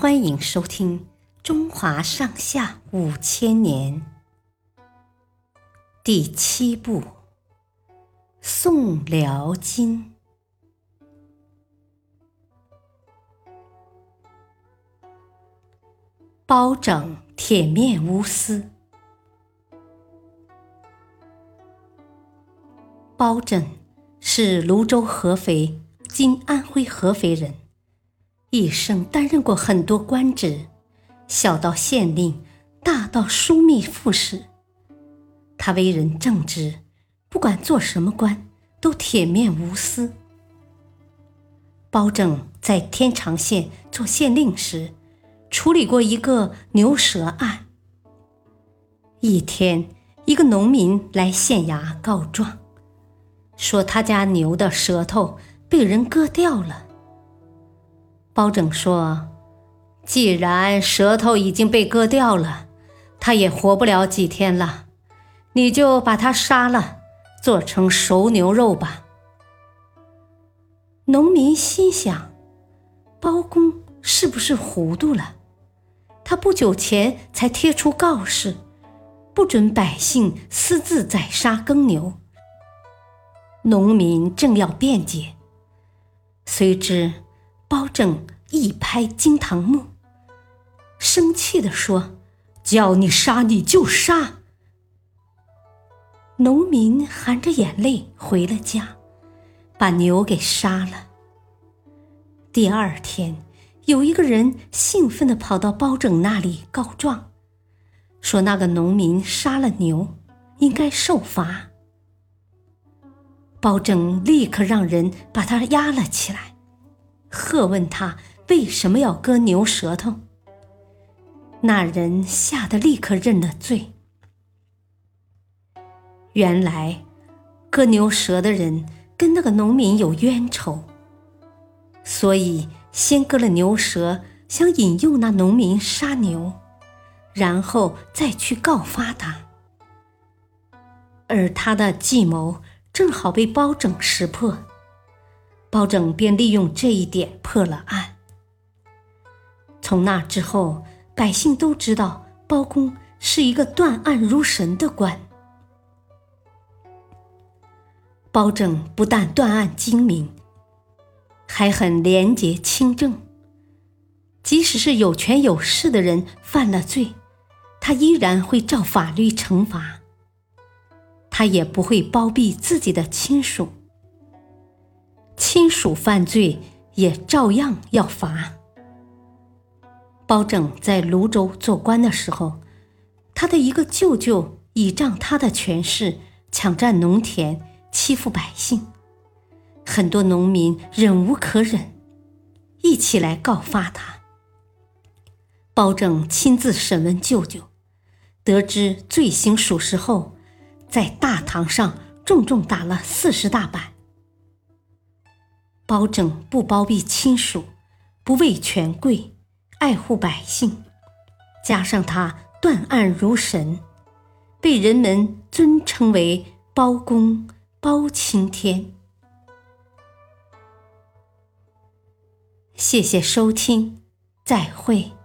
欢迎收听《中华上下五千年》第七部《宋辽金》。包拯铁面无私。包拯是泸州合肥（今安徽合肥）人。一生担任过很多官职，小到县令，大到枢密副使。他为人正直，不管做什么官，都铁面无私。包拯在天长县做县令时，处理过一个牛舌案。一天，一个农民来县衙告状，说他家牛的舌头被人割掉了。包拯说：“既然舌头已经被割掉了，他也活不了几天了，你就把他杀了，做成熟牛肉吧。”农民心想：“包公是不是糊涂了？他不久前才贴出告示，不准百姓私自宰杀耕牛。”农民正要辩解，谁知。包拯一拍惊堂木，生气地说：“叫你杀你就杀！”农民含着眼泪回了家，把牛给杀了。第二天，有一个人兴奋地跑到包拯那里告状，说那个农民杀了牛，应该受罚。包拯立刻让人把他押了起来。喝问他为什么要割牛舌头？那人吓得立刻认了罪。原来，割牛舌的人跟那个农民有冤仇，所以先割了牛舌，想引诱那农民杀牛，然后再去告发他。而他的计谋正好被包拯识破。包拯便利用这一点破了案。从那之后，百姓都知道包公是一个断案如神的官。包拯不但断案精明，还很廉洁清正。即使是有权有势的人犯了罪，他依然会照法律惩罚。他也不会包庇自己的亲属。亲属犯罪也照样要罚。包拯在泸州做官的时候，他的一个舅舅倚仗他的权势，抢占农田，欺负百姓，很多农民忍无可忍，一起来告发他。包拯亲自审问舅舅，得知罪行属实后，在大堂上重重打了四十大板。包拯不包庇亲属，不畏权贵，爱护百姓，加上他断案如神，被人们尊称为包公、包青天。谢谢收听，再会。